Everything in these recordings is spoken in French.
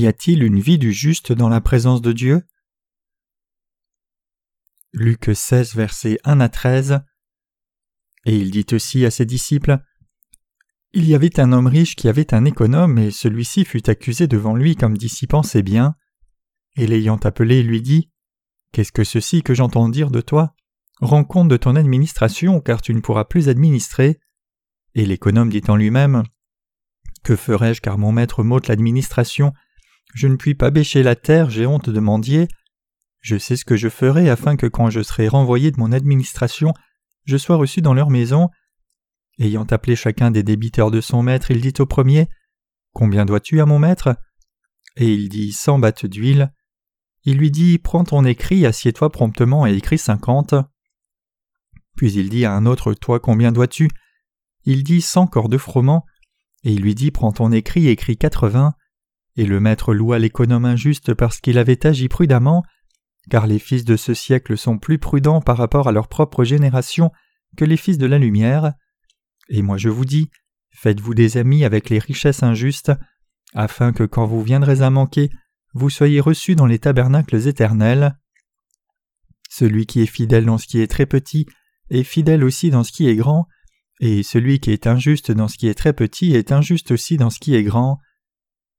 Y a-t-il une vie du juste dans la présence de Dieu? Luc 16, versets 1 à 13. Et il dit aussi à ses disciples Il y avait un homme riche qui avait un économe, et celui-ci fut accusé devant lui comme dissipant ses biens. Et l'ayant appelé, lui dit Qu'est-ce que ceci que j'entends dire de toi? Rends compte de ton administration, car tu ne pourras plus administrer. Et l'économe dit en lui-même Que ferai-je, car mon maître m'ôte l'administration? Je ne puis pas bêcher la terre, j'ai honte de mendier. Je sais ce que je ferai afin que quand je serai renvoyé de mon administration, je sois reçu dans leur maison. Ayant appelé chacun des débiteurs de son maître, il dit au premier Combien dois-tu à mon maître? Et il dit Cent battes d'huile. Il lui dit Prends ton écrit, assieds-toi promptement et écris cinquante. Puis il dit à un autre Toi, combien dois-tu? Il dit Cent corps de froment. Et il lui dit Prends ton écrit, écris quatre-vingts. Et le maître loua l'économe injuste parce qu'il avait agi prudemment car les fils de ce siècle sont plus prudents par rapport à leur propre génération que les fils de la lumière. Et moi je vous dis, faites-vous des amis avec les richesses injustes, afin que quand vous viendrez à manquer, vous soyez reçus dans les tabernacles éternels. Celui qui est fidèle dans ce qui est très petit est fidèle aussi dans ce qui est grand, et celui qui est injuste dans ce qui est très petit est injuste aussi dans ce qui est grand.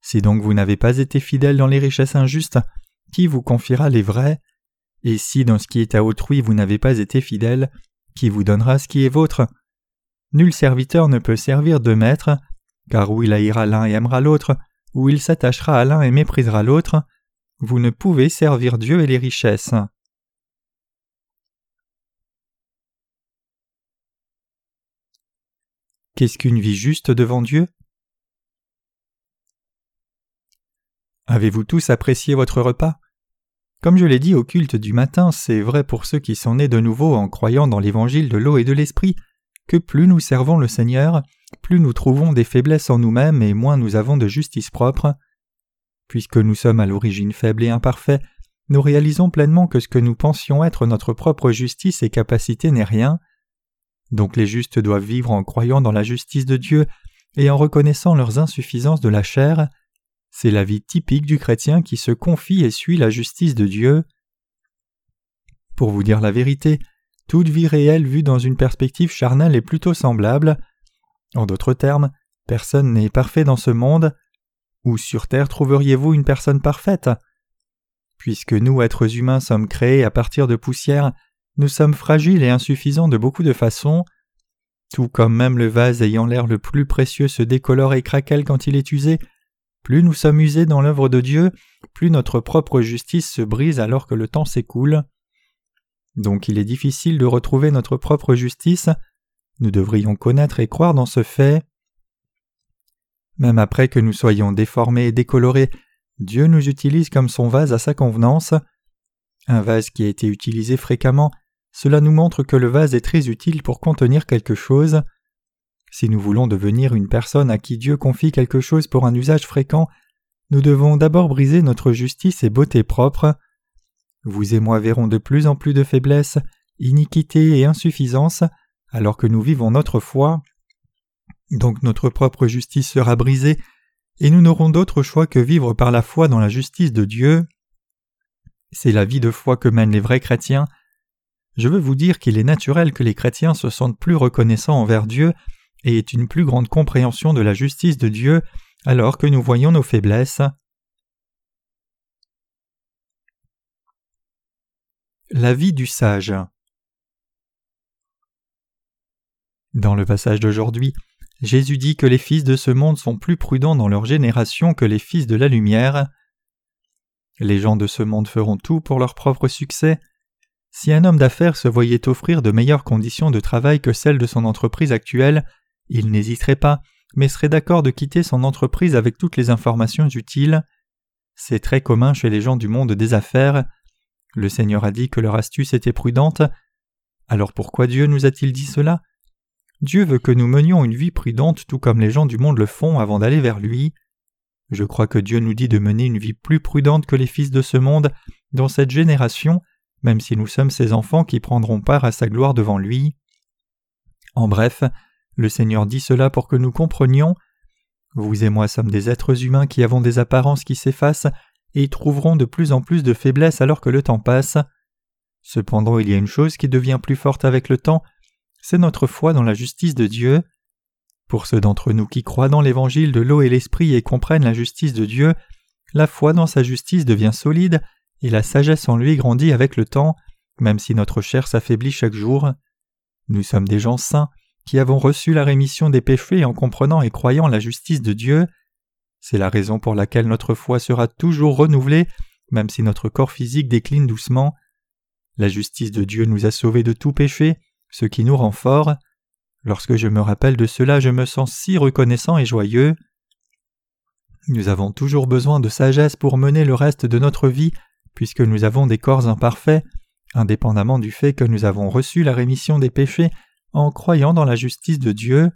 Si donc vous n'avez pas été fidèle dans les richesses injustes, qui vous confiera les vrais? Et si dans ce qui est à autrui vous n'avez pas été fidèle, qui vous donnera ce qui est vôtre? Nul serviteur ne peut servir deux maîtres, car où il haïra l'un et aimera l'autre, ou il s'attachera à l'un et méprisera l'autre, vous ne pouvez servir Dieu et les richesses. Qu'est-ce qu'une vie juste devant Dieu? Avez-vous tous apprécié votre repas? Comme je l'ai dit au culte du matin, c'est vrai pour ceux qui sont nés de nouveau en croyant dans l'évangile de l'eau et de l'esprit, que plus nous servons le Seigneur, plus nous trouvons des faiblesses en nous-mêmes et moins nous avons de justice propre. Puisque nous sommes à l'origine faibles et imparfaits, nous réalisons pleinement que ce que nous pensions être notre propre justice et capacité n'est rien. Donc les justes doivent vivre en croyant dans la justice de Dieu et en reconnaissant leurs insuffisances de la chair, c'est la vie typique du chrétien qui se confie et suit la justice de Dieu. Pour vous dire la vérité, toute vie réelle vue dans une perspective charnelle est plutôt semblable. En d'autres termes, personne n'est parfait dans ce monde. Où sur terre trouveriez-vous une personne parfaite? Puisque nous, êtres humains, sommes créés à partir de poussière, nous sommes fragiles et insuffisants de beaucoup de façons. Tout comme même le vase ayant l'air le plus précieux se décolore et craquelle quand il est usé, plus nous sommes usés dans l'œuvre de Dieu, plus notre propre justice se brise alors que le temps s'écoule. Donc il est difficile de retrouver notre propre justice, nous devrions connaître et croire dans ce fait. Même après que nous soyons déformés et décolorés, Dieu nous utilise comme son vase à sa convenance. Un vase qui a été utilisé fréquemment, cela nous montre que le vase est très utile pour contenir quelque chose. Si nous voulons devenir une personne à qui Dieu confie quelque chose pour un usage fréquent, nous devons d'abord briser notre justice et beauté propre. Vous et moi verrons de plus en plus de faiblesses, iniquités et insuffisances alors que nous vivons notre foi. Donc notre propre justice sera brisée, et nous n'aurons d'autre choix que vivre par la foi dans la justice de Dieu. C'est la vie de foi que mènent les vrais chrétiens. Je veux vous dire qu'il est naturel que les chrétiens se sentent plus reconnaissants envers Dieu et est une plus grande compréhension de la justice de Dieu alors que nous voyons nos faiblesses. La vie du sage Dans le passage d'aujourd'hui, Jésus dit que les fils de ce monde sont plus prudents dans leur génération que les fils de la lumière. Les gens de ce monde feront tout pour leur propre succès. Si un homme d'affaires se voyait offrir de meilleures conditions de travail que celles de son entreprise actuelle, il n'hésiterait pas, mais serait d'accord de quitter son entreprise avec toutes les informations utiles. C'est très commun chez les gens du monde des affaires. Le Seigneur a dit que leur astuce était prudente. Alors pourquoi Dieu nous a-t-il dit cela? Dieu veut que nous menions une vie prudente tout comme les gens du monde le font avant d'aller vers lui. Je crois que Dieu nous dit de mener une vie plus prudente que les fils de ce monde dans cette génération, même si nous sommes ses enfants qui prendront part à sa gloire devant lui. En bref, le Seigneur dit cela pour que nous comprenions. Vous et moi sommes des êtres humains qui avons des apparences qui s'effacent et trouveront de plus en plus de faiblesses alors que le temps passe. Cependant il y a une chose qui devient plus forte avec le temps, c'est notre foi dans la justice de Dieu. Pour ceux d'entre nous qui croient dans l'évangile de l'eau et l'esprit et comprennent la justice de Dieu, la foi dans sa justice devient solide et la sagesse en lui grandit avec le temps, même si notre chair s'affaiblit chaque jour. Nous sommes des gens saints qui avons reçu la rémission des péchés en comprenant et croyant la justice de Dieu. C'est la raison pour laquelle notre foi sera toujours renouvelée, même si notre corps physique décline doucement. La justice de Dieu nous a sauvés de tout péché, ce qui nous rend forts. Lorsque je me rappelle de cela, je me sens si reconnaissant et joyeux. Nous avons toujours besoin de sagesse pour mener le reste de notre vie, puisque nous avons des corps imparfaits, indépendamment du fait que nous avons reçu la rémission des péchés en croyant dans la justice de Dieu.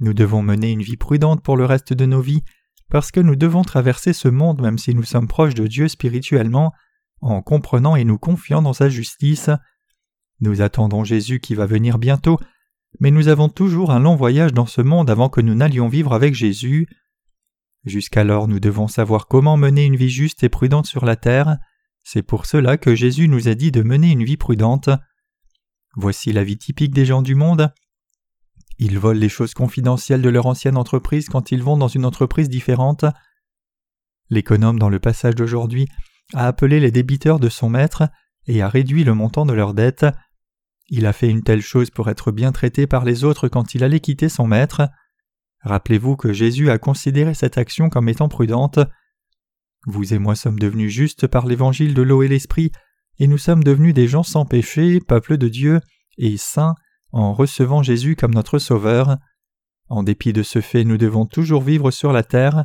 Nous devons mener une vie prudente pour le reste de nos vies, parce que nous devons traverser ce monde même si nous sommes proches de Dieu spirituellement, en comprenant et nous confiant dans sa justice. Nous attendons Jésus qui va venir bientôt, mais nous avons toujours un long voyage dans ce monde avant que nous n'allions vivre avec Jésus. Jusqu'alors nous devons savoir comment mener une vie juste et prudente sur la terre. C'est pour cela que Jésus nous a dit de mener une vie prudente. Voici la vie typique des gens du monde. Ils volent les choses confidentielles de leur ancienne entreprise quand ils vont dans une entreprise différente. L'économe dans le passage d'aujourd'hui a appelé les débiteurs de son maître et a réduit le montant de leurs dettes. Il a fait une telle chose pour être bien traité par les autres quand il allait quitter son maître. Rappelez-vous que Jésus a considéré cette action comme étant prudente. Vous et moi sommes devenus justes par l'évangile de l'eau et l'esprit et nous sommes devenus des gens sans péché, peuple de Dieu, et saints, en recevant Jésus comme notre Sauveur. En dépit de ce fait, nous devons toujours vivre sur la terre.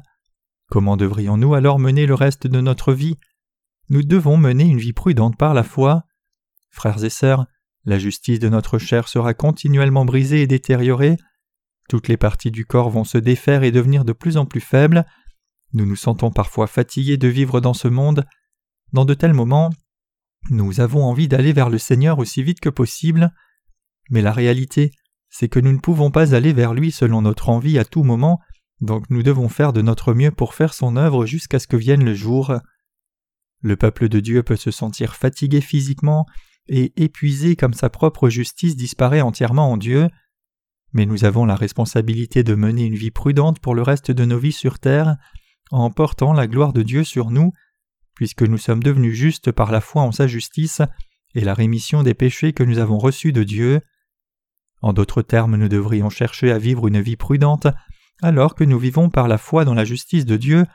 Comment devrions-nous alors mener le reste de notre vie? Nous devons mener une vie prudente par la foi. Frères et sœurs, la justice de notre chair sera continuellement brisée et détériorée. Toutes les parties du corps vont se défaire et devenir de plus en plus faibles. Nous nous sentons parfois fatigués de vivre dans ce monde. Dans de tels moments, nous avons envie d'aller vers le Seigneur aussi vite que possible, mais la réalité, c'est que nous ne pouvons pas aller vers lui selon notre envie à tout moment, donc nous devons faire de notre mieux pour faire son œuvre jusqu'à ce que vienne le jour. Le peuple de Dieu peut se sentir fatigué physiquement et épuisé comme sa propre justice disparaît entièrement en Dieu, mais nous avons la responsabilité de mener une vie prudente pour le reste de nos vies sur terre, en portant la gloire de Dieu sur nous puisque nous sommes devenus justes par la foi en sa justice et la rémission des péchés que nous avons reçus de Dieu. En d'autres termes, nous devrions chercher à vivre une vie prudente alors que nous vivons par la foi dans la justice de Dieu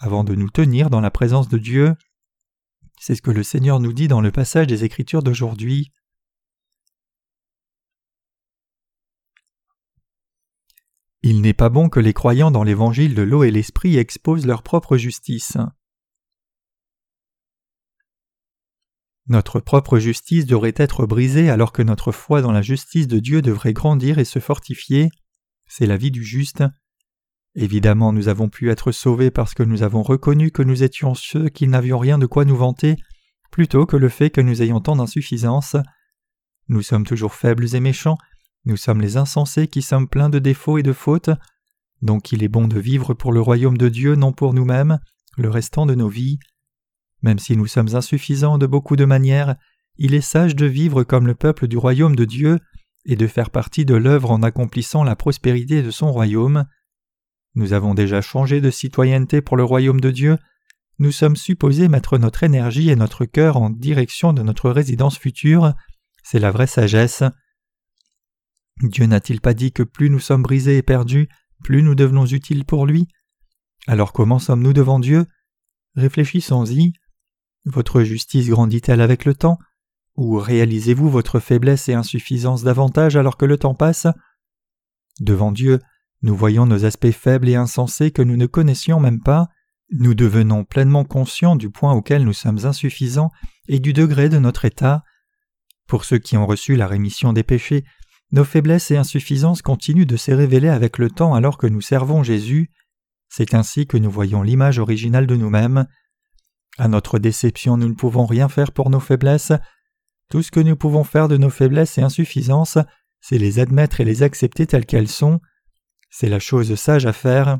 avant de nous tenir dans la présence de Dieu. C'est ce que le Seigneur nous dit dans le passage des Écritures d'aujourd'hui. Il n'est pas bon que les croyants dans l'évangile de l'eau et l'esprit exposent leur propre justice. Notre propre justice devrait être brisée alors que notre foi dans la justice de Dieu devrait grandir et se fortifier. C'est la vie du juste. Évidemment, nous avons pu être sauvés parce que nous avons reconnu que nous étions ceux qui n'avions rien de quoi nous vanter, plutôt que le fait que nous ayons tant d'insuffisance. Nous sommes toujours faibles et méchants, nous sommes les insensés qui sommes pleins de défauts et de fautes, donc il est bon de vivre pour le royaume de Dieu, non pour nous-mêmes, le restant de nos vies. Même si nous sommes insuffisants de beaucoup de manières, il est sage de vivre comme le peuple du royaume de Dieu et de faire partie de l'œuvre en accomplissant la prospérité de son royaume. Nous avons déjà changé de citoyenneté pour le royaume de Dieu, nous sommes supposés mettre notre énergie et notre cœur en direction de notre résidence future, c'est la vraie sagesse. Dieu n'a-t-il pas dit que plus nous sommes brisés et perdus, plus nous devenons utiles pour lui? Alors comment sommes-nous devant Dieu? Réfléchissons-y. Votre justice grandit-elle avec le temps? Ou réalisez-vous votre faiblesse et insuffisance davantage alors que le temps passe? Devant Dieu, nous voyons nos aspects faibles et insensés que nous ne connaissions même pas, nous devenons pleinement conscients du point auquel nous sommes insuffisants et du degré de notre état. Pour ceux qui ont reçu la rémission des péchés, nos faiblesses et insuffisances continuent de se révéler avec le temps alors que nous servons Jésus. C'est ainsi que nous voyons l'image originale de nous-mêmes. À notre déception, nous ne pouvons rien faire pour nos faiblesses. Tout ce que nous pouvons faire de nos faiblesses et insuffisances, c'est les admettre et les accepter telles qu'elles sont. C'est la chose sage à faire.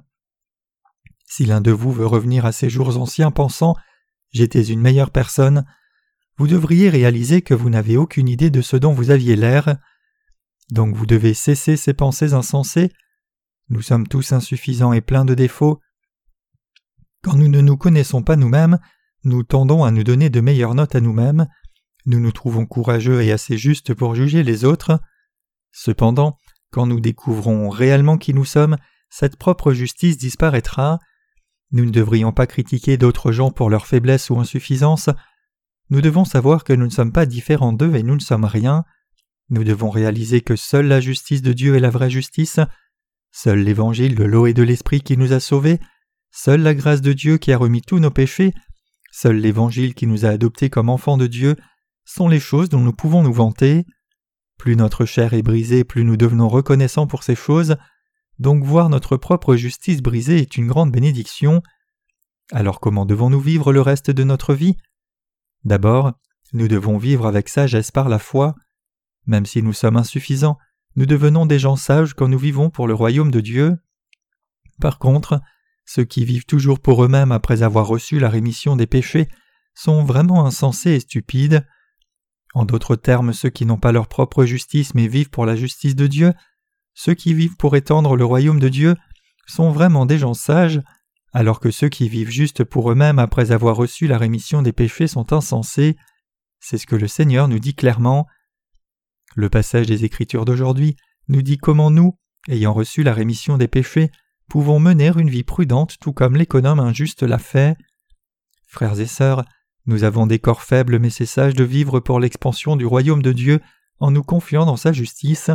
Si l'un de vous veut revenir à ses jours anciens pensant J'étais une meilleure personne, vous devriez réaliser que vous n'avez aucune idée de ce dont vous aviez l'air. Donc vous devez cesser ces pensées insensées. Nous sommes tous insuffisants et pleins de défauts. Quand nous ne nous connaissons pas nous-mêmes, nous tendons à nous donner de meilleures notes à nous-mêmes. Nous nous trouvons courageux et assez justes pour juger les autres. Cependant, quand nous découvrons réellement qui nous sommes, cette propre justice disparaîtra. Nous ne devrions pas critiquer d'autres gens pour leur faiblesse ou insuffisance. Nous devons savoir que nous ne sommes pas différents d'eux et nous ne sommes rien. Nous devons réaliser que seule la justice de Dieu est la vraie justice, seul l'évangile de l'eau et de l'esprit qui nous a sauvés, seule la grâce de Dieu qui a remis tous nos péchés, seul l'évangile qui nous a adoptés comme enfants de Dieu sont les choses dont nous pouvons nous vanter. Plus notre chair est brisée, plus nous devenons reconnaissants pour ces choses, donc voir notre propre justice brisée est une grande bénédiction. Alors comment devons-nous vivre le reste de notre vie? D'abord, nous devons vivre avec sagesse par la foi. Même si nous sommes insuffisants, nous devenons des gens sages quand nous vivons pour le royaume de Dieu. Par contre, ceux qui vivent toujours pour eux-mêmes après avoir reçu la rémission des péchés sont vraiment insensés et stupides. En d'autres termes, ceux qui n'ont pas leur propre justice mais vivent pour la justice de Dieu, ceux qui vivent pour étendre le royaume de Dieu, sont vraiment des gens sages, alors que ceux qui vivent juste pour eux-mêmes après avoir reçu la rémission des péchés sont insensés. C'est ce que le Seigneur nous dit clairement. Le passage des Écritures d'aujourd'hui nous dit comment nous, ayant reçu la rémission des péchés, pouvons mener une vie prudente tout comme l'économe injuste l'a fait. Frères et sœurs, nous avons des corps faibles mais c'est sage de vivre pour l'expansion du royaume de Dieu en nous confiant dans sa justice.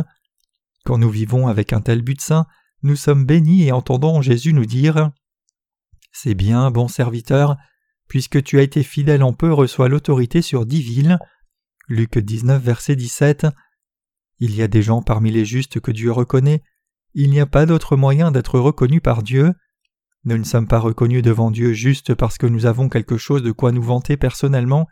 Quand nous vivons avec un tel but saint, nous sommes bénis et entendons Jésus nous dire c'est bien, bon serviteur, puisque tu as été fidèle en peu, reçois l'autorité sur dix villes. Luc 19, verset 17. Il y a des gens parmi les justes que Dieu reconnaît. Il n'y a pas d'autre moyen d'être reconnu par Dieu. Nous ne sommes pas reconnus devant Dieu juste parce que nous avons quelque chose de quoi nous vanter personnellement.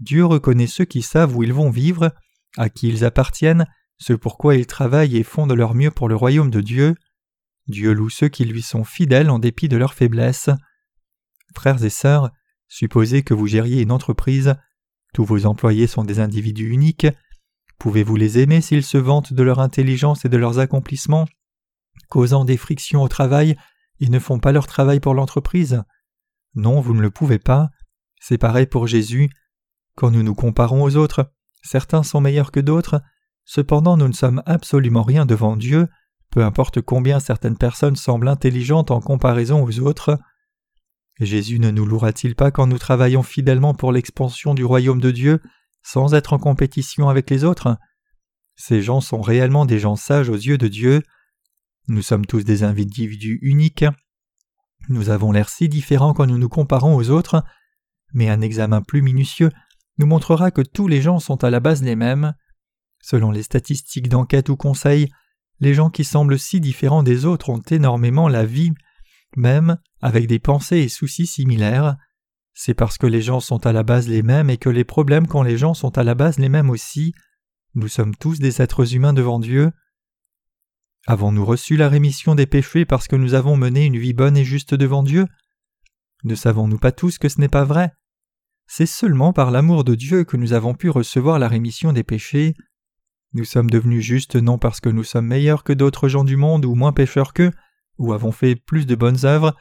Dieu reconnaît ceux qui savent où ils vont vivre, à qui ils appartiennent, ce pourquoi ils travaillent et font de leur mieux pour le royaume de Dieu. Dieu loue ceux qui lui sont fidèles en dépit de leurs faiblesses. Frères et sœurs, supposez que vous gériez une entreprise, tous vos employés sont des individus uniques, pouvez-vous les aimer s'ils se vantent de leur intelligence et de leurs accomplissements, causant des frictions au travail et ne font pas leur travail pour l'entreprise? Non, vous ne le pouvez pas. C'est pareil pour Jésus. Quand nous nous comparons aux autres, certains sont meilleurs que d'autres, cependant nous ne sommes absolument rien devant Dieu, peu importe combien certaines personnes semblent intelligentes en comparaison aux autres. Jésus ne nous louera-t-il pas quand nous travaillons fidèlement pour l'expansion du royaume de Dieu? Sans être en compétition avec les autres Ces gens sont réellement des gens sages aux yeux de Dieu. Nous sommes tous des individus uniques. Nous avons l'air si différents quand nous nous comparons aux autres, mais un examen plus minutieux nous montrera que tous les gens sont à la base les mêmes. Selon les statistiques d'enquête ou conseil, les gens qui semblent si différents des autres ont énormément la vie, même avec des pensées et soucis similaires. C'est parce que les gens sont à la base les mêmes et que les problèmes quand les gens sont à la base les mêmes aussi. Nous sommes tous des êtres humains devant Dieu. Avons-nous reçu la rémission des péchés parce que nous avons mené une vie bonne et juste devant Dieu? Ne savons-nous pas tous que ce n'est pas vrai? C'est seulement par l'amour de Dieu que nous avons pu recevoir la rémission des péchés. Nous sommes devenus justes non parce que nous sommes meilleurs que d'autres gens du monde ou moins pécheurs qu'eux, ou avons fait plus de bonnes œuvres,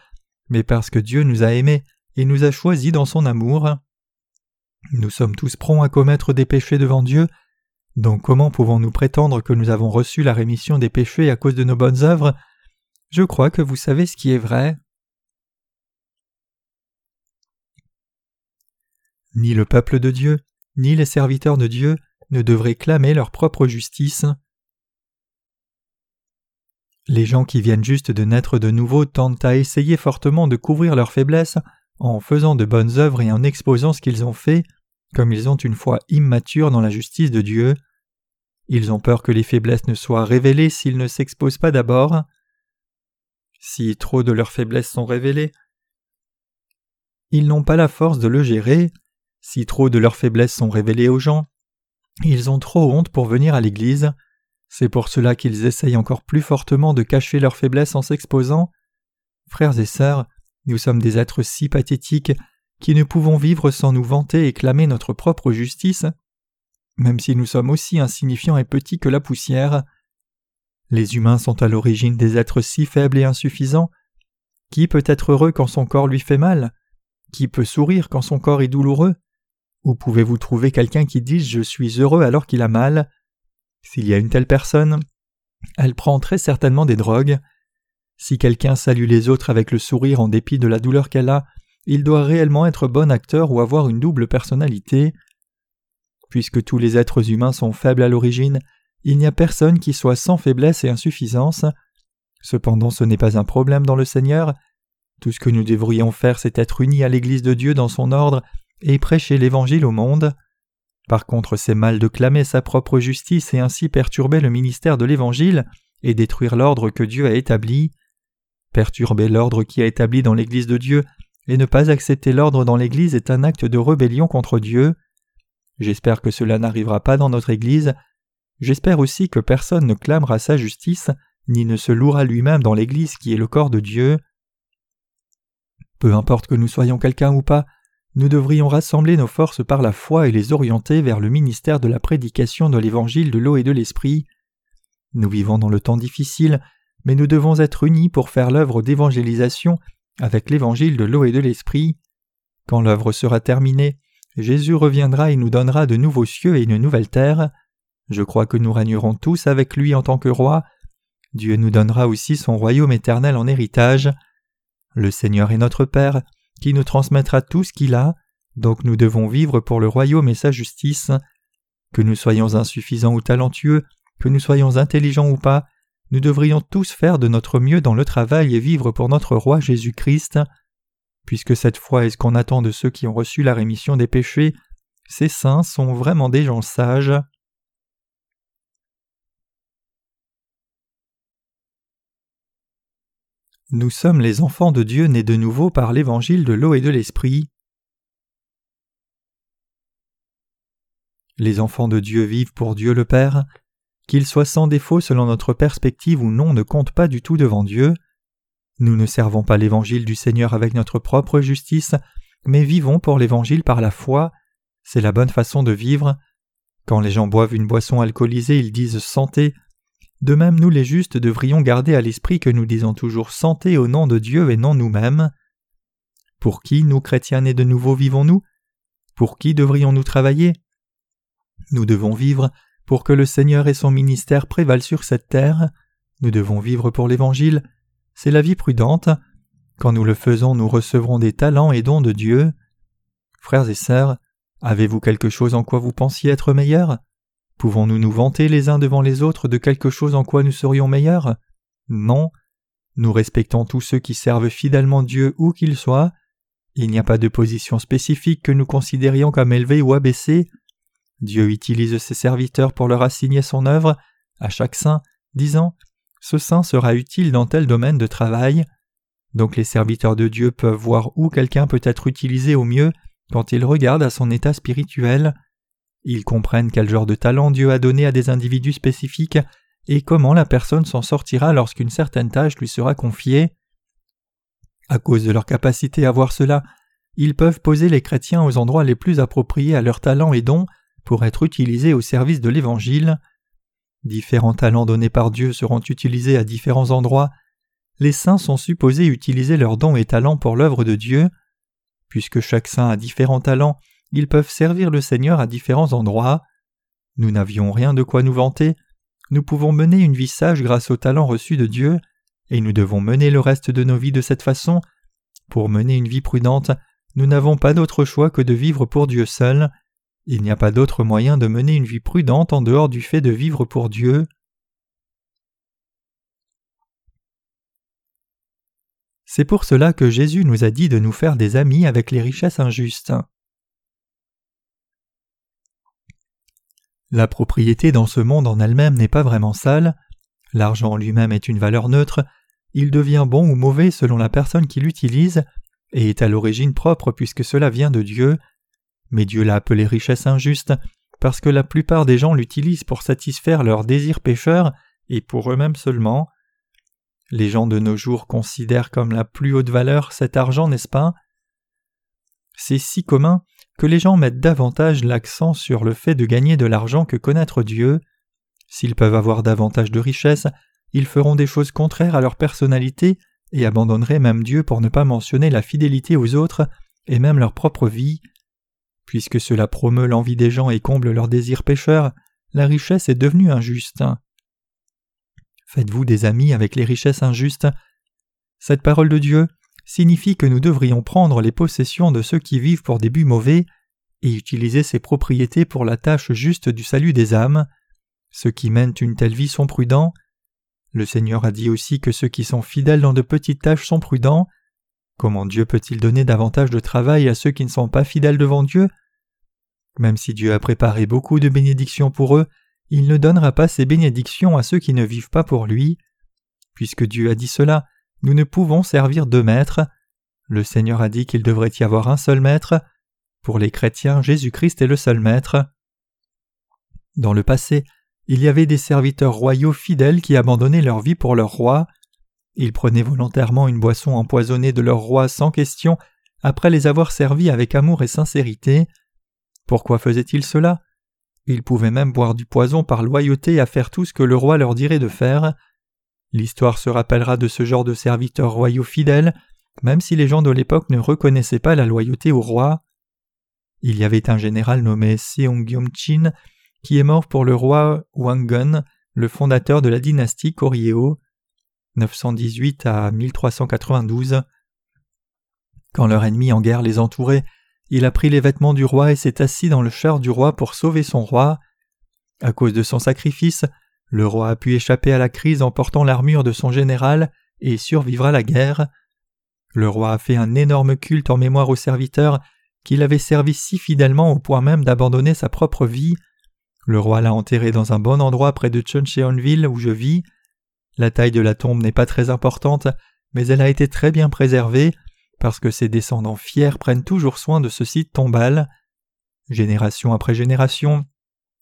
mais parce que Dieu nous a aimés et nous a choisis dans son amour. Nous sommes tous prompts à commettre des péchés devant Dieu, donc comment pouvons-nous prétendre que nous avons reçu la rémission des péchés à cause de nos bonnes œuvres? Je crois que vous savez ce qui est vrai. Ni le peuple de Dieu, ni les serviteurs de Dieu, ne devraient clamer leur propre justice. Les gens qui viennent juste de naître de nouveau tentent à essayer fortement de couvrir leurs faiblesses en faisant de bonnes œuvres et en exposant ce qu'ils ont fait, comme ils ont une foi immature dans la justice de Dieu. Ils ont peur que les faiblesses ne soient révélées s'ils ne s'exposent pas d'abord. Si trop de leurs faiblesses sont révélées, ils n'ont pas la force de le gérer. Si trop de leurs faiblesses sont révélées aux gens, ils ont trop honte pour venir à l'Église. C'est pour cela qu'ils essayent encore plus fortement de cacher leurs faiblesses en s'exposant. Frères et sœurs, nous sommes des êtres si pathétiques qui ne pouvons vivre sans nous vanter et clamer notre propre justice, même si nous sommes aussi insignifiants et petits que la poussière. Les humains sont à l'origine des êtres si faibles et insuffisants. Qui peut être heureux quand son corps lui fait mal? Qui peut sourire quand son corps est douloureux? Où pouvez-vous trouver quelqu'un qui dise Je suis heureux alors qu'il a mal? S'il y a une telle personne, elle prend très certainement des drogues. Si quelqu'un salue les autres avec le sourire en dépit de la douleur qu'elle a, il doit réellement être bon acteur ou avoir une double personnalité. Puisque tous les êtres humains sont faibles à l'origine, il n'y a personne qui soit sans faiblesse et insuffisance. Cependant ce n'est pas un problème dans le Seigneur. Tout ce que nous devrions faire c'est être unis à l'Église de Dieu dans son ordre et prêcher l'Évangile au monde. Par contre c'est mal de clamer sa propre justice et ainsi perturber le ministère de l'Évangile et détruire l'ordre que Dieu a établi. Perturber l'ordre qui a établi dans l'Église de Dieu et ne pas accepter l'ordre dans l'Église est un acte de rébellion contre Dieu. J'espère que cela n'arrivera pas dans notre Église. J'espère aussi que personne ne clamera sa justice, ni ne se louera lui-même dans l'Église qui est le corps de Dieu. Peu importe que nous soyons quelqu'un ou pas, nous devrions rassembler nos forces par la foi et les orienter vers le ministère de la prédication de l'Évangile de l'eau et de l'Esprit. Nous vivons dans le temps difficile, mais nous devons être unis pour faire l'œuvre d'évangélisation avec l'évangile de l'eau et de l'esprit. Quand l'œuvre sera terminée, Jésus reviendra et nous donnera de nouveaux cieux et une nouvelle terre. Je crois que nous régnerons tous avec lui en tant que roi. Dieu nous donnera aussi son royaume éternel en héritage. Le Seigneur est notre Père, qui nous transmettra tout ce qu'il a, donc nous devons vivre pour le royaume et sa justice. Que nous soyons insuffisants ou talentueux, que nous soyons intelligents ou pas, nous devrions tous faire de notre mieux dans le travail et vivre pour notre roi Jésus-Christ. Puisque cette foi est ce qu'on attend de ceux qui ont reçu la rémission des péchés, ces saints sont vraiment des gens sages. Nous sommes les enfants de Dieu nés de nouveau par l'évangile de l'eau et de l'esprit. Les enfants de Dieu vivent pour Dieu le Père, Qu'ils soient sans défaut selon notre perspective ou non ne compte pas du tout devant Dieu. Nous ne servons pas l'évangile du Seigneur avec notre propre justice, mais vivons pour l'évangile par la foi. C'est la bonne façon de vivre. Quand les gens boivent une boisson alcoolisée, ils disent santé. De même, nous les justes devrions garder à l'esprit que nous disons toujours santé au nom de Dieu et non nous-mêmes. Pour qui, nous chrétiens nés de nouveau, vivons-nous? Pour qui devrions-nous travailler? Nous devons vivre pour que le Seigneur et son ministère prévalent sur cette terre, nous devons vivre pour l'Évangile. C'est la vie prudente. Quand nous le faisons, nous recevrons des talents et dons de Dieu. Frères et sœurs, avez-vous quelque chose en quoi vous pensiez être meilleurs Pouvons-nous nous vanter les uns devant les autres de quelque chose en quoi nous serions meilleurs? Non. Nous respectons tous ceux qui servent fidèlement Dieu où qu'ils soient. Il n'y a pas de position spécifique que nous considérions comme élevée ou abaissée. Dieu utilise ses serviteurs pour leur assigner son œuvre, à chaque saint, disant Ce saint sera utile dans tel domaine de travail. Donc les serviteurs de Dieu peuvent voir où quelqu'un peut être utilisé au mieux quand ils regardent à son état spirituel. Ils comprennent quel genre de talent Dieu a donné à des individus spécifiques et comment la personne s'en sortira lorsqu'une certaine tâche lui sera confiée. À cause de leur capacité à voir cela, ils peuvent poser les chrétiens aux endroits les plus appropriés à leurs talents et dons pour être utilisés au service de l'Évangile. Différents talents donnés par Dieu seront utilisés à différents endroits. Les saints sont supposés utiliser leurs dons et talents pour l'œuvre de Dieu. Puisque chaque saint a différents talents, ils peuvent servir le Seigneur à différents endroits. Nous n'avions rien de quoi nous vanter. Nous pouvons mener une vie sage grâce aux talents reçus de Dieu, et nous devons mener le reste de nos vies de cette façon. Pour mener une vie prudente, nous n'avons pas d'autre choix que de vivre pour Dieu seul. Il n'y a pas d'autre moyen de mener une vie prudente en dehors du fait de vivre pour Dieu. C'est pour cela que Jésus nous a dit de nous faire des amis avec les richesses injustes. La propriété dans ce monde en elle-même n'est pas vraiment sale, l'argent en lui-même est une valeur neutre, il devient bon ou mauvais selon la personne qui l'utilise, et est à l'origine propre puisque cela vient de Dieu, mais Dieu l'a appelé richesse injuste parce que la plupart des gens l'utilisent pour satisfaire leurs désirs pécheurs et pour eux-mêmes seulement. Les gens de nos jours considèrent comme la plus haute valeur cet argent, n'est-ce pas? C'est si commun que les gens mettent davantage l'accent sur le fait de gagner de l'argent que connaître Dieu. S'ils peuvent avoir davantage de richesses, ils feront des choses contraires à leur personnalité et abandonneraient même Dieu pour ne pas mentionner la fidélité aux autres et même leur propre vie. Puisque cela promeut l'envie des gens et comble leurs désirs pécheurs, la richesse est devenue injuste. Faites-vous des amis avec les richesses injustes Cette parole de Dieu signifie que nous devrions prendre les possessions de ceux qui vivent pour des buts mauvais et utiliser ces propriétés pour la tâche juste du salut des âmes. Ceux qui mènent une telle vie sont prudents. Le Seigneur a dit aussi que ceux qui sont fidèles dans de petites tâches sont prudents. Comment Dieu peut-il donner davantage de travail à ceux qui ne sont pas fidèles devant Dieu? Même si Dieu a préparé beaucoup de bénédictions pour eux, il ne donnera pas ces bénédictions à ceux qui ne vivent pas pour lui. Puisque Dieu a dit cela, nous ne pouvons servir deux maîtres. Le Seigneur a dit qu'il devrait y avoir un seul maître. Pour les chrétiens, Jésus-Christ est le seul maître. Dans le passé, il y avait des serviteurs royaux fidèles qui abandonnaient leur vie pour leur roi. Ils prenaient volontairement une boisson empoisonnée de leur roi sans question après les avoir servis avec amour et sincérité. Pourquoi faisaient-ils cela? Ils pouvaient même boire du poison par loyauté à faire tout ce que le roi leur dirait de faire. L'histoire se rappellera de ce genre de serviteurs royaux fidèles, même si les gens de l'époque ne reconnaissaient pas la loyauté au roi. Il y avait un général nommé Seongyong-chin qui est mort pour le roi Wangun, le fondateur de la dynastie Koryeo, 918 à 1392. Quand leur ennemi en guerre les entourait, il a pris les vêtements du roi et s'est assis dans le char du roi pour sauver son roi. À cause de son sacrifice, le roi a pu échapper à la crise en portant l'armure de son général et survivra la guerre. Le roi a fait un énorme culte en mémoire aux serviteurs qu'il avait servi si fidèlement au point même d'abandonner sa propre vie. Le roi l'a enterré dans un bon endroit près de Chuncheonville où je vis. La taille de la tombe n'est pas très importante, mais elle a été très bien préservée, parce que ses descendants fiers prennent toujours soin de ce site tombal. Génération après génération,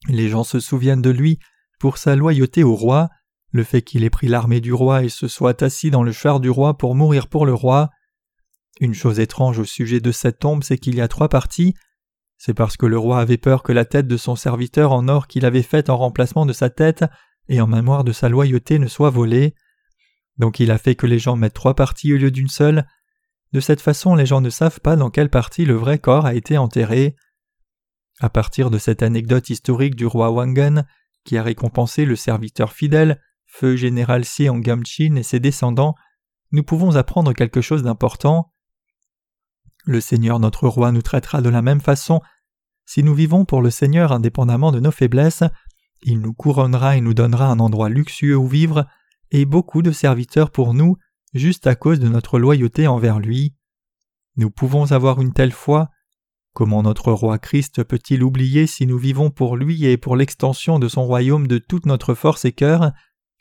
les gens se souviennent de lui pour sa loyauté au roi, le fait qu'il ait pris l'armée du roi et se soit assis dans le char du roi pour mourir pour le roi. Une chose étrange au sujet de cette tombe, c'est qu'il y a trois parties. C'est parce que le roi avait peur que la tête de son serviteur en or qu'il avait faite en remplacement de sa tête et en mémoire de sa loyauté ne soit volée. Donc il a fait que les gens mettent trois parties au lieu d'une seule. De cette façon, les gens ne savent pas dans quelle partie le vrai corps a été enterré. À partir de cette anecdote historique du roi Wangan, qui a récompensé le serviteur fidèle, feu général Gamchin et ses descendants, nous pouvons apprendre quelque chose d'important. Le Seigneur notre roi nous traitera de la même façon. Si nous vivons pour le Seigneur indépendamment de nos faiblesses, il nous couronnera et nous donnera un endroit luxueux où vivre, et beaucoup de serviteurs pour nous, juste à cause de notre loyauté envers lui. Nous pouvons avoir une telle foi. Comment notre roi Christ peut-il oublier si nous vivons pour lui et pour l'extension de son royaume de toute notre force et cœur,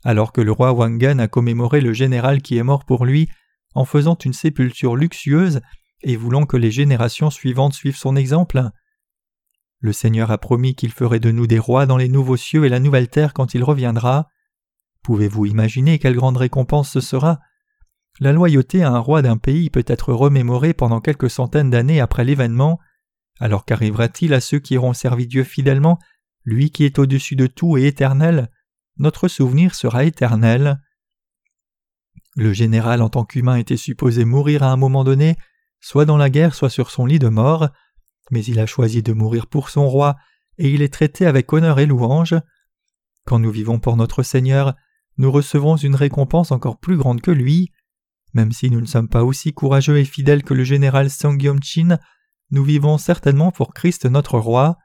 alors que le roi Wangan a commémoré le général qui est mort pour lui en faisant une sépulture luxueuse et voulant que les générations suivantes suivent son exemple? Le Seigneur a promis qu'il ferait de nous des rois dans les nouveaux cieux et la nouvelle terre quand il reviendra. Pouvez-vous imaginer quelle grande récompense ce sera? La loyauté à un roi d'un pays peut être remémorée pendant quelques centaines d'années après l'événement. Alors qu'arrivera-t-il à ceux qui auront servi Dieu fidèlement, lui qui est au-dessus de tout et éternel? Notre souvenir sera éternel. Le général en tant qu'humain était supposé mourir à un moment donné, soit dans la guerre, soit sur son lit de mort, mais il a choisi de mourir pour son roi, et il est traité avec honneur et louange. Quand nous vivons pour notre Seigneur, nous recevons une récompense encore plus grande que lui. Même si nous ne sommes pas aussi courageux et fidèles que le général Songyom-chin, nous vivons certainement pour Christ notre roi.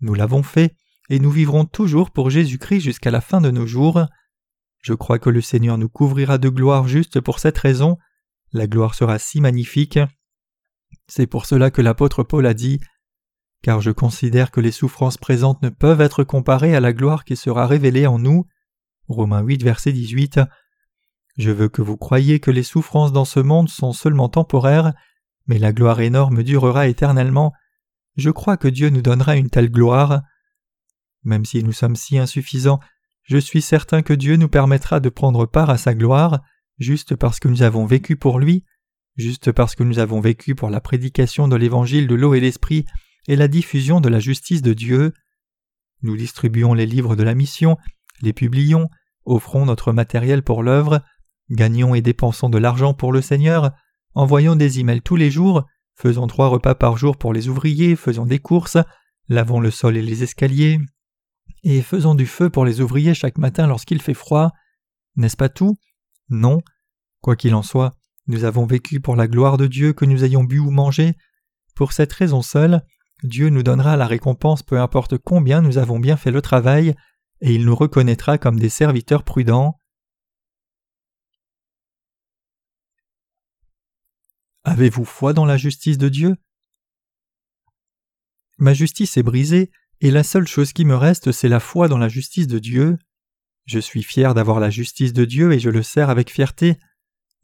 Nous l'avons fait, et nous vivrons toujours pour Jésus-Christ jusqu'à la fin de nos jours. Je crois que le Seigneur nous couvrira de gloire juste pour cette raison. La gloire sera si magnifique. C'est pour cela que l'apôtre Paul a dit Car je considère que les souffrances présentes ne peuvent être comparées à la gloire qui sera révélée en nous. Romains 8, verset 18. Je veux que vous croyiez que les souffrances dans ce monde sont seulement temporaires, mais la gloire énorme durera éternellement. Je crois que Dieu nous donnera une telle gloire. Même si nous sommes si insuffisants, je suis certain que Dieu nous permettra de prendre part à sa gloire, juste parce que nous avons vécu pour lui, juste parce que nous avons vécu pour la prédication de l'évangile de l'eau et l'esprit et la diffusion de la justice de Dieu. Nous distribuons les livres de la mission, les publions, offrons notre matériel pour l'œuvre, gagnons et dépensons de l'argent pour le Seigneur, envoyons des emails tous les jours, faisons trois repas par jour pour les ouvriers, faisons des courses, lavons le sol et les escaliers, et faisons du feu pour les ouvriers chaque matin lorsqu'il fait froid. N'est-ce pas tout? Non. Quoi qu'il en soit, nous avons vécu pour la gloire de Dieu que nous ayons bu ou mangé. Pour cette raison seule, Dieu nous donnera la récompense peu importe combien nous avons bien fait le travail, et il nous reconnaîtra comme des serviteurs prudents. Avez-vous foi dans la justice de Dieu? Ma justice est brisée, et la seule chose qui me reste, c'est la foi dans la justice de Dieu. Je suis fier d'avoir la justice de Dieu et je le sers avec fierté.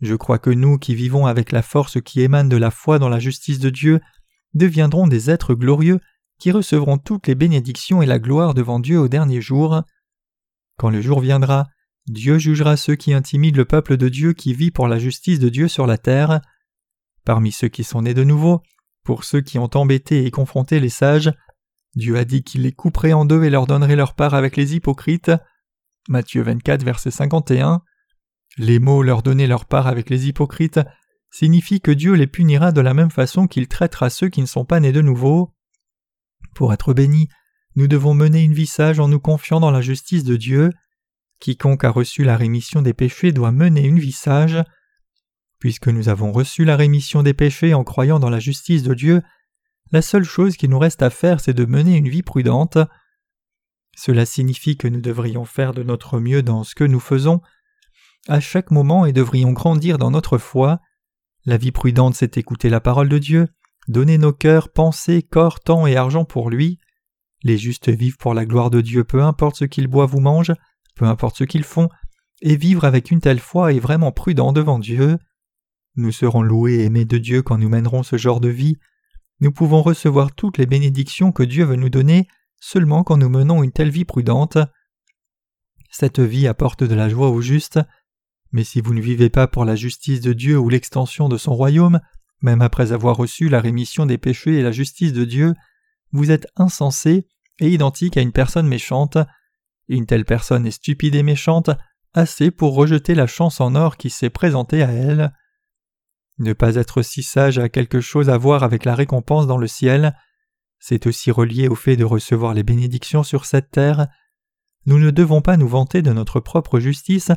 Je crois que nous qui vivons avec la force qui émane de la foi dans la justice de Dieu deviendrons des êtres glorieux qui recevront toutes les bénédictions et la gloire devant Dieu au dernier jour. Quand le jour viendra, Dieu jugera ceux qui intimident le peuple de Dieu qui vit pour la justice de Dieu sur la terre. Parmi ceux qui sont nés de nouveau, pour ceux qui ont embêté et confronté les sages, Dieu a dit qu'il les couperait en deux et leur donnerait leur part avec les hypocrites. Matthieu 24, verset 51. Les mots leur donner leur part avec les hypocrites signifie que Dieu les punira de la même façon qu'il traitera ceux qui ne sont pas nés de nouveau. Pour être bénis, nous devons mener une vie sage en nous confiant dans la justice de Dieu. Quiconque a reçu la rémission des péchés doit mener une vie sage. Puisque nous avons reçu la rémission des péchés en croyant dans la justice de Dieu, la seule chose qui nous reste à faire c'est de mener une vie prudente. Cela signifie que nous devrions faire de notre mieux dans ce que nous faisons à chaque moment et devrions grandir dans notre foi. La vie prudente c'est écouter la parole de Dieu, donner nos cœurs, pensées, corps, temps et argent pour lui. Les justes vivent pour la gloire de Dieu peu importe ce qu'ils boivent ou mangent, peu importe ce qu'ils font, et vivre avec une telle foi est vraiment prudent devant Dieu. Nous serons loués et aimés de Dieu quand nous mènerons ce genre de vie. Nous pouvons recevoir toutes les bénédictions que Dieu veut nous donner seulement quand nous menons une telle vie prudente. Cette vie apporte de la joie aux justes, mais si vous ne vivez pas pour la justice de Dieu ou l'extension de son royaume, même après avoir reçu la rémission des péchés et la justice de Dieu, vous êtes insensé et identique à une personne méchante. Une telle personne est stupide et méchante, assez pour rejeter la chance en or qui s'est présentée à elle. Ne pas être si sage a quelque chose à voir avec la récompense dans le ciel. C'est aussi relié au fait de recevoir les bénédictions sur cette terre. Nous ne devons pas nous vanter de notre propre justice,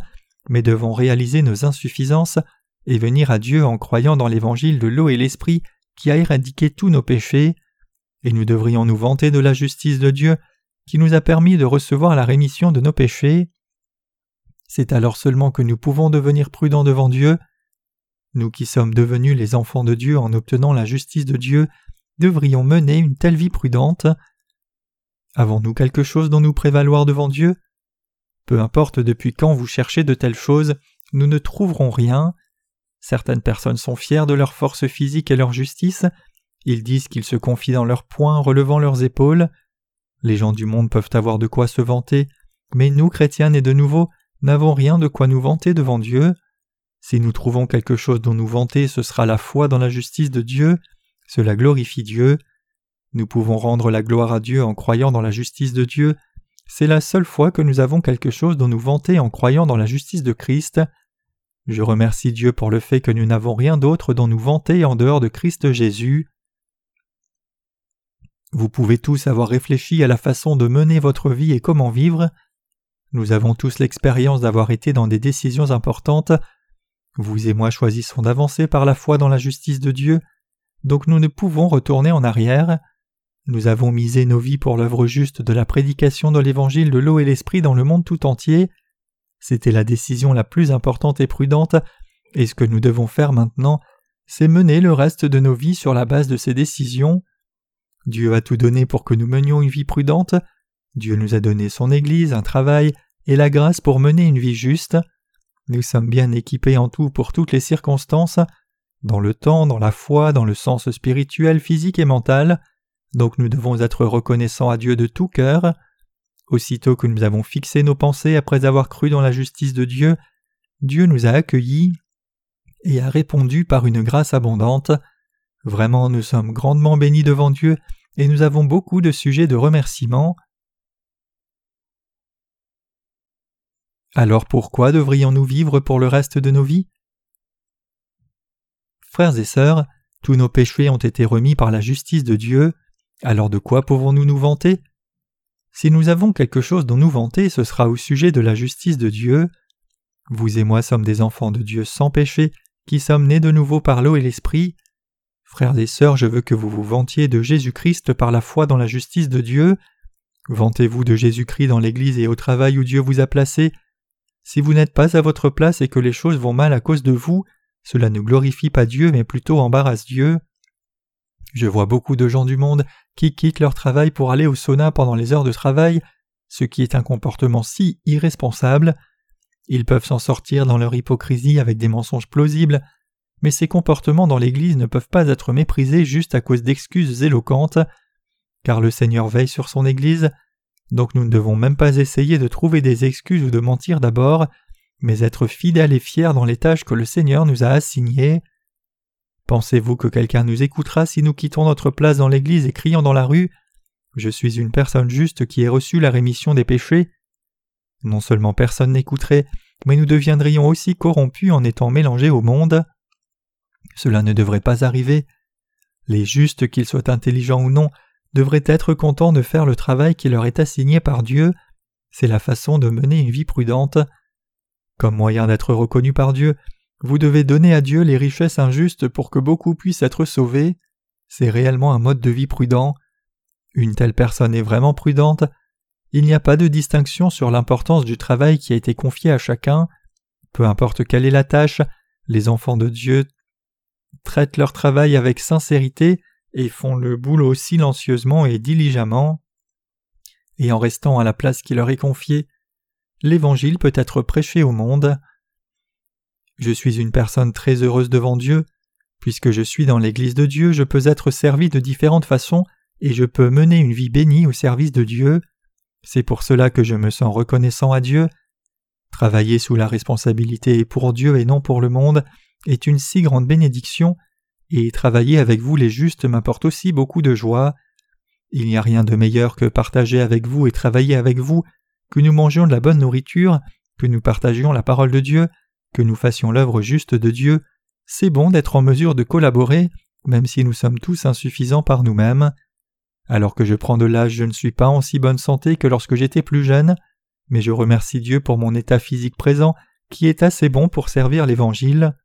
mais devons réaliser nos insuffisances et venir à Dieu en croyant dans l'évangile de l'eau et l'esprit qui a éradiqué tous nos péchés, et nous devrions nous vanter de la justice de Dieu qui nous a permis de recevoir la rémission de nos péchés. C'est alors seulement que nous pouvons devenir prudents devant Dieu nous qui sommes devenus les enfants de Dieu en obtenant la justice de Dieu, devrions mener une telle vie prudente. Avons-nous quelque chose dont nous prévaloir devant Dieu? Peu importe depuis quand vous cherchez de telles choses, nous ne trouverons rien. Certaines personnes sont fières de leur force physique et leur justice, ils disent qu'ils se confient dans leurs poings relevant leurs épaules. Les gens du monde peuvent avoir de quoi se vanter, mais nous, chrétiens et de nouveau, n'avons rien de quoi nous vanter devant Dieu. Si nous trouvons quelque chose dont nous vanter, ce sera la foi dans la justice de Dieu, cela glorifie Dieu. Nous pouvons rendre la gloire à Dieu en croyant dans la justice de Dieu, c'est la seule fois que nous avons quelque chose dont nous vanter en croyant dans la justice de Christ. Je remercie Dieu pour le fait que nous n'avons rien d'autre dont nous vanter en dehors de Christ Jésus. Vous pouvez tous avoir réfléchi à la façon de mener votre vie et comment vivre. Nous avons tous l'expérience d'avoir été dans des décisions importantes vous et moi choisissons d'avancer par la foi dans la justice de Dieu, donc nous ne pouvons retourner en arrière. Nous avons misé nos vies pour l'œuvre juste de la prédication de l'évangile de l'eau et l'esprit dans le monde tout entier. C'était la décision la plus importante et prudente, et ce que nous devons faire maintenant, c'est mener le reste de nos vies sur la base de ces décisions. Dieu a tout donné pour que nous menions une vie prudente, Dieu nous a donné son Église, un travail et la grâce pour mener une vie juste. Nous sommes bien équipés en tout pour toutes les circonstances, dans le temps, dans la foi, dans le sens spirituel, physique et mental, donc nous devons être reconnaissants à Dieu de tout cœur. Aussitôt que nous avons fixé nos pensées après avoir cru dans la justice de Dieu, Dieu nous a accueillis et a répondu par une grâce abondante. Vraiment nous sommes grandement bénis devant Dieu et nous avons beaucoup de sujets de remerciement. Alors pourquoi devrions-nous vivre pour le reste de nos vies? Frères et sœurs, tous nos péchés ont été remis par la justice de Dieu, alors de quoi pouvons-nous nous vanter? Si nous avons quelque chose dont nous vanter, ce sera au sujet de la justice de Dieu. Vous et moi sommes des enfants de Dieu sans péché, qui sommes nés de nouveau par l'eau et l'esprit. Frères et sœurs, je veux que vous vous vantiez de Jésus-Christ par la foi dans la justice de Dieu. Vantez-vous de Jésus-Christ dans l'Église et au travail où Dieu vous a placé. Si vous n'êtes pas à votre place et que les choses vont mal à cause de vous, cela ne glorifie pas Dieu mais plutôt embarrasse Dieu. Je vois beaucoup de gens du monde qui quittent leur travail pour aller au sauna pendant les heures de travail, ce qui est un comportement si irresponsable. Ils peuvent s'en sortir dans leur hypocrisie avec des mensonges plausibles, mais ces comportements dans l'Église ne peuvent pas être méprisés juste à cause d'excuses éloquentes, car le Seigneur veille sur son Église, donc nous ne devons même pas essayer de trouver des excuses ou de mentir d'abord, mais être fidèles et fiers dans les tâches que le Seigneur nous a assignées. Pensez-vous que quelqu'un nous écoutera si nous quittons notre place dans l'Église et crions dans la rue? Je suis une personne juste qui ait reçu la rémission des péchés non seulement personne n'écouterait, mais nous deviendrions aussi corrompus en étant mélangés au monde. Cela ne devrait pas arriver. Les justes, qu'ils soient intelligents ou non, devraient être contents de faire le travail qui leur est assigné par Dieu. C'est la façon de mener une vie prudente. Comme moyen d'être reconnu par Dieu, vous devez donner à Dieu les richesses injustes pour que beaucoup puissent être sauvés. C'est réellement un mode de vie prudent. Une telle personne est vraiment prudente il n'y a pas de distinction sur l'importance du travail qui a été confié à chacun. Peu importe quelle est la tâche, les enfants de Dieu traitent leur travail avec sincérité et font le boulot silencieusement et diligemment. Et en restant à la place qui leur est confiée, l'Évangile peut être prêché au monde. Je suis une personne très heureuse devant Dieu. Puisque je suis dans l'Église de Dieu, je peux être servi de différentes façons et je peux mener une vie bénie au service de Dieu. C'est pour cela que je me sens reconnaissant à Dieu. Travailler sous la responsabilité pour Dieu et non pour le monde est une si grande bénédiction, et travailler avec vous les justes m'apporte aussi beaucoup de joie. Il n'y a rien de meilleur que partager avec vous et travailler avec vous, que nous mangions de la bonne nourriture, que nous partagions la parole de Dieu, que nous fassions l'œuvre juste de Dieu. C'est bon d'être en mesure de collaborer, même si nous sommes tous insuffisants par nous-mêmes. Alors que je prends de l'âge, je ne suis pas en si bonne santé que lorsque j'étais plus jeune, mais je remercie Dieu pour mon état physique présent qui est assez bon pour servir l'Évangile.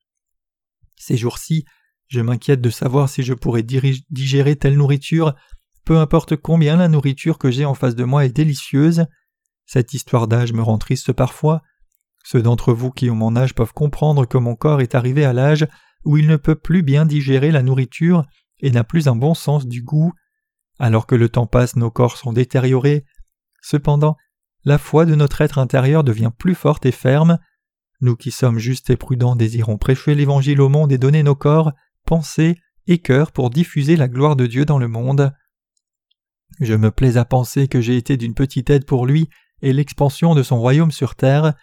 Ces jours-ci, je m'inquiète de savoir si je pourrais digérer telle nourriture, peu importe combien la nourriture que j'ai en face de moi est délicieuse. Cette histoire d'âge me rend triste parfois. Ceux d'entre vous qui ont mon âge peuvent comprendre que mon corps est arrivé à l'âge où il ne peut plus bien digérer la nourriture et n'a plus un bon sens du goût. Alors que le temps passe, nos corps sont détériorés. Cependant, la foi de notre être intérieur devient plus forte et ferme. Nous qui sommes justes et prudents désirons prêcher l'Évangile au monde et donner nos corps, pensées et cœurs pour diffuser la gloire de Dieu dans le monde. Je me plais à penser que j'ai été d'une petite aide pour lui et l'expansion de son royaume sur terre.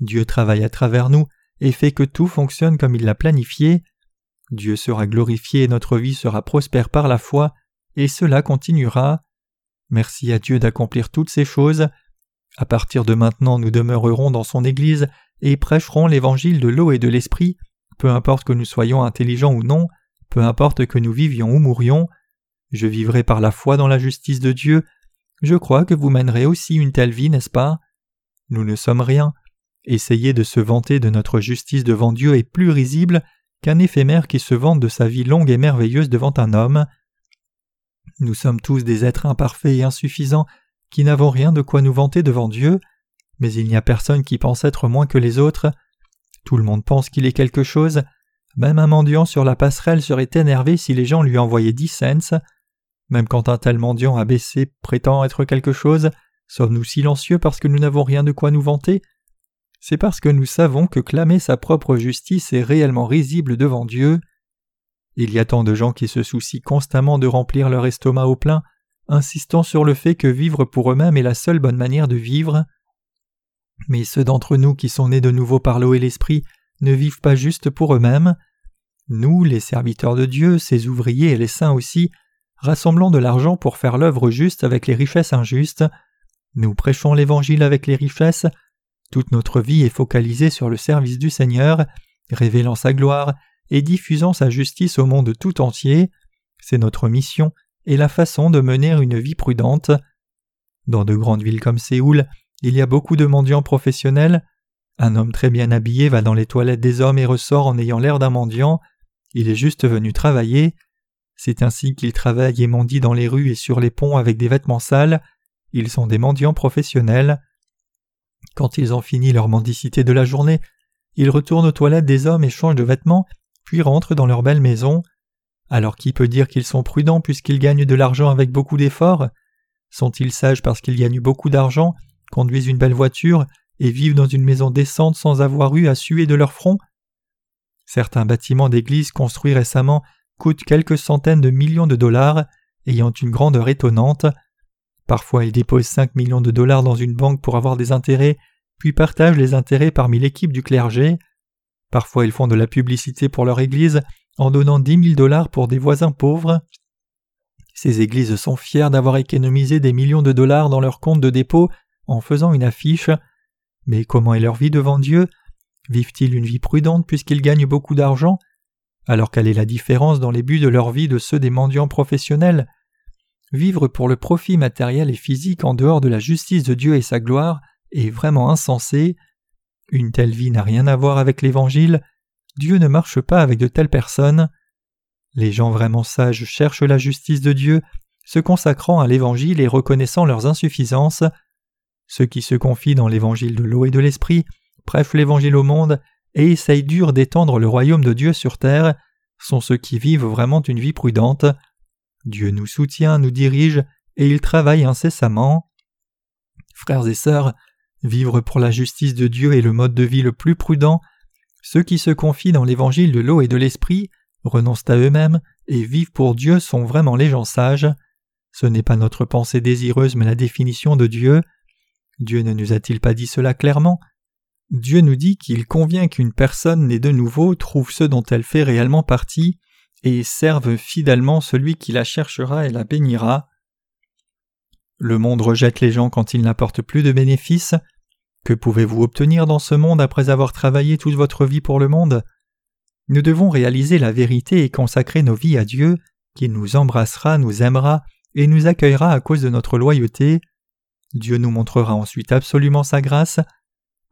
Dieu travaille à travers nous et fait que tout fonctionne comme il l'a planifié. Dieu sera glorifié et notre vie sera prospère par la foi et cela continuera. Merci à Dieu d'accomplir toutes ces choses. À partir de maintenant, nous demeurerons dans son Église et prêcherons l'évangile de l'eau et de l'esprit, peu importe que nous soyons intelligents ou non, peu importe que nous vivions ou mourions. Je vivrai par la foi dans la justice de Dieu. Je crois que vous mènerez aussi une telle vie, n'est-ce pas? Nous ne sommes rien. Essayer de se vanter de notre justice devant Dieu est plus risible qu'un éphémère qui se vante de sa vie longue et merveilleuse devant un homme. Nous sommes tous des êtres imparfaits et insuffisants qui n'avons rien de quoi nous vanter devant Dieu, mais il n'y a personne qui pense être moins que les autres. Tout le monde pense qu'il est quelque chose. Même un mendiant sur la passerelle serait énervé si les gens lui envoyaient dix cents. Même quand un tel mendiant abaissé prétend être quelque chose, sommes-nous silencieux parce que nous n'avons rien de quoi nous vanter? C'est parce que nous savons que clamer sa propre justice est réellement risible devant Dieu. Il y a tant de gens qui se soucient constamment de remplir leur estomac au plein, insistant sur le fait que vivre pour eux-mêmes est la seule bonne manière de vivre. Mais ceux d'entre nous qui sont nés de nouveau par l'eau et l'esprit ne vivent pas juste pour eux-mêmes. Nous, les serviteurs de Dieu, ses ouvriers et les saints aussi, rassemblons de l'argent pour faire l'œuvre juste avec les richesses injustes. Nous prêchons l'Évangile avec les richesses. Toute notre vie est focalisée sur le service du Seigneur, révélant sa gloire et diffusant sa justice au monde tout entier. C'est notre mission et la façon de mener une vie prudente. Dans de grandes villes comme Séoul, il y a beaucoup de mendiants professionnels. Un homme très bien habillé va dans les toilettes des hommes et ressort en ayant l'air d'un mendiant. Il est juste venu travailler. C'est ainsi qu'ils travaillent et mendient dans les rues et sur les ponts avec des vêtements sales. Ils sont des mendiants professionnels. Quand ils ont fini leur mendicité de la journée, ils retournent aux toilettes des hommes et changent de vêtements, puis rentrent dans leur belle maison. Alors qui peut dire qu'ils sont prudents puisqu'ils gagnent de l'argent avec beaucoup d'efforts? Sont-ils sages parce qu'ils gagnent beaucoup d'argent, conduisent une belle voiture et vivent dans une maison décente sans avoir eu à suer de leur front? Certains bâtiments d'église construits récemment coûtent quelques centaines de millions de dollars, ayant une grandeur étonnante. Parfois ils déposent 5 millions de dollars dans une banque pour avoir des intérêts, puis partagent les intérêts parmi l'équipe du clergé. Parfois ils font de la publicité pour leur église en donnant dix mille dollars pour des voisins pauvres. Ces églises sont fières d'avoir économisé des millions de dollars dans leur compte de dépôt en faisant une affiche. Mais comment est leur vie devant Dieu? Vivent-ils une vie prudente puisqu'ils gagnent beaucoup d'argent? Alors quelle est la différence dans les buts de leur vie de ceux des mendiants professionnels? Vivre pour le profit matériel et physique en dehors de la justice de Dieu et sa gloire est vraiment insensé. Une telle vie n'a rien à voir avec l'Évangile, Dieu ne marche pas avec de telles personnes. Les gens vraiment sages cherchent la justice de Dieu, se consacrant à l'Évangile et reconnaissant leurs insuffisances. Ceux qui se confient dans l'Évangile de l'eau et de l'Esprit prêchent l'Évangile au monde et essayent dur d'étendre le royaume de Dieu sur terre sont ceux qui vivent vraiment une vie prudente. Dieu nous soutient, nous dirige, et il travaille incessamment. Frères et sœurs, vivre pour la justice de Dieu est le mode de vie le plus prudent ceux qui se confient dans l'évangile de l'eau et de l'esprit, renoncent à eux-mêmes et vivent pour Dieu sont vraiment les gens sages. Ce n'est pas notre pensée désireuse mais la définition de Dieu. Dieu ne nous a-t-il pas dit cela clairement? Dieu nous dit qu'il convient qu'une personne née de nouveau trouve ce dont elle fait réellement partie et serve fidèlement celui qui la cherchera et la bénira. Le monde rejette les gens quand ils n'apportent plus de bénéfices. Que pouvez-vous obtenir dans ce monde après avoir travaillé toute votre vie pour le monde? Nous devons réaliser la vérité et consacrer nos vies à Dieu, qui nous embrassera, nous aimera et nous accueillera à cause de notre loyauté. Dieu nous montrera ensuite absolument sa grâce.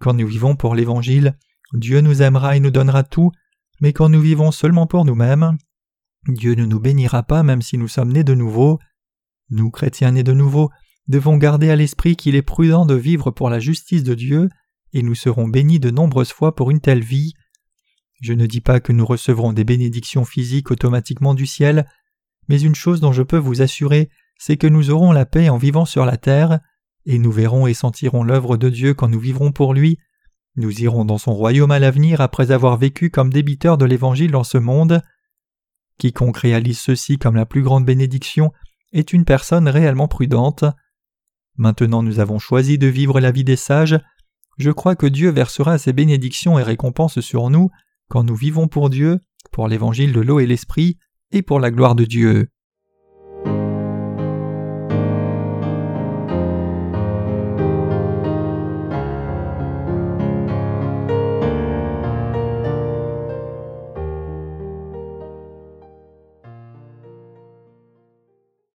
Quand nous vivons pour l'Évangile, Dieu nous aimera et nous donnera tout, mais quand nous vivons seulement pour nous-mêmes, Dieu ne nous bénira pas même si nous sommes nés de nouveau. Nous, chrétiens nés de nouveau, devons garder à l'esprit qu'il est prudent de vivre pour la justice de Dieu, et nous serons bénis de nombreuses fois pour une telle vie. Je ne dis pas que nous recevrons des bénédictions physiques automatiquement du ciel, mais une chose dont je peux vous assurer, c'est que nous aurons la paix en vivant sur la terre, et nous verrons et sentirons l'œuvre de Dieu quand nous vivrons pour lui. Nous irons dans son royaume à l'avenir après avoir vécu comme débiteurs de l'Évangile dans ce monde. Quiconque réalise ceci comme la plus grande bénédiction est une personne réellement prudente. Maintenant nous avons choisi de vivre la vie des sages, je crois que Dieu versera ses bénédictions et récompenses sur nous quand nous vivons pour Dieu, pour l'évangile de l'eau et l'esprit, et pour la gloire de Dieu.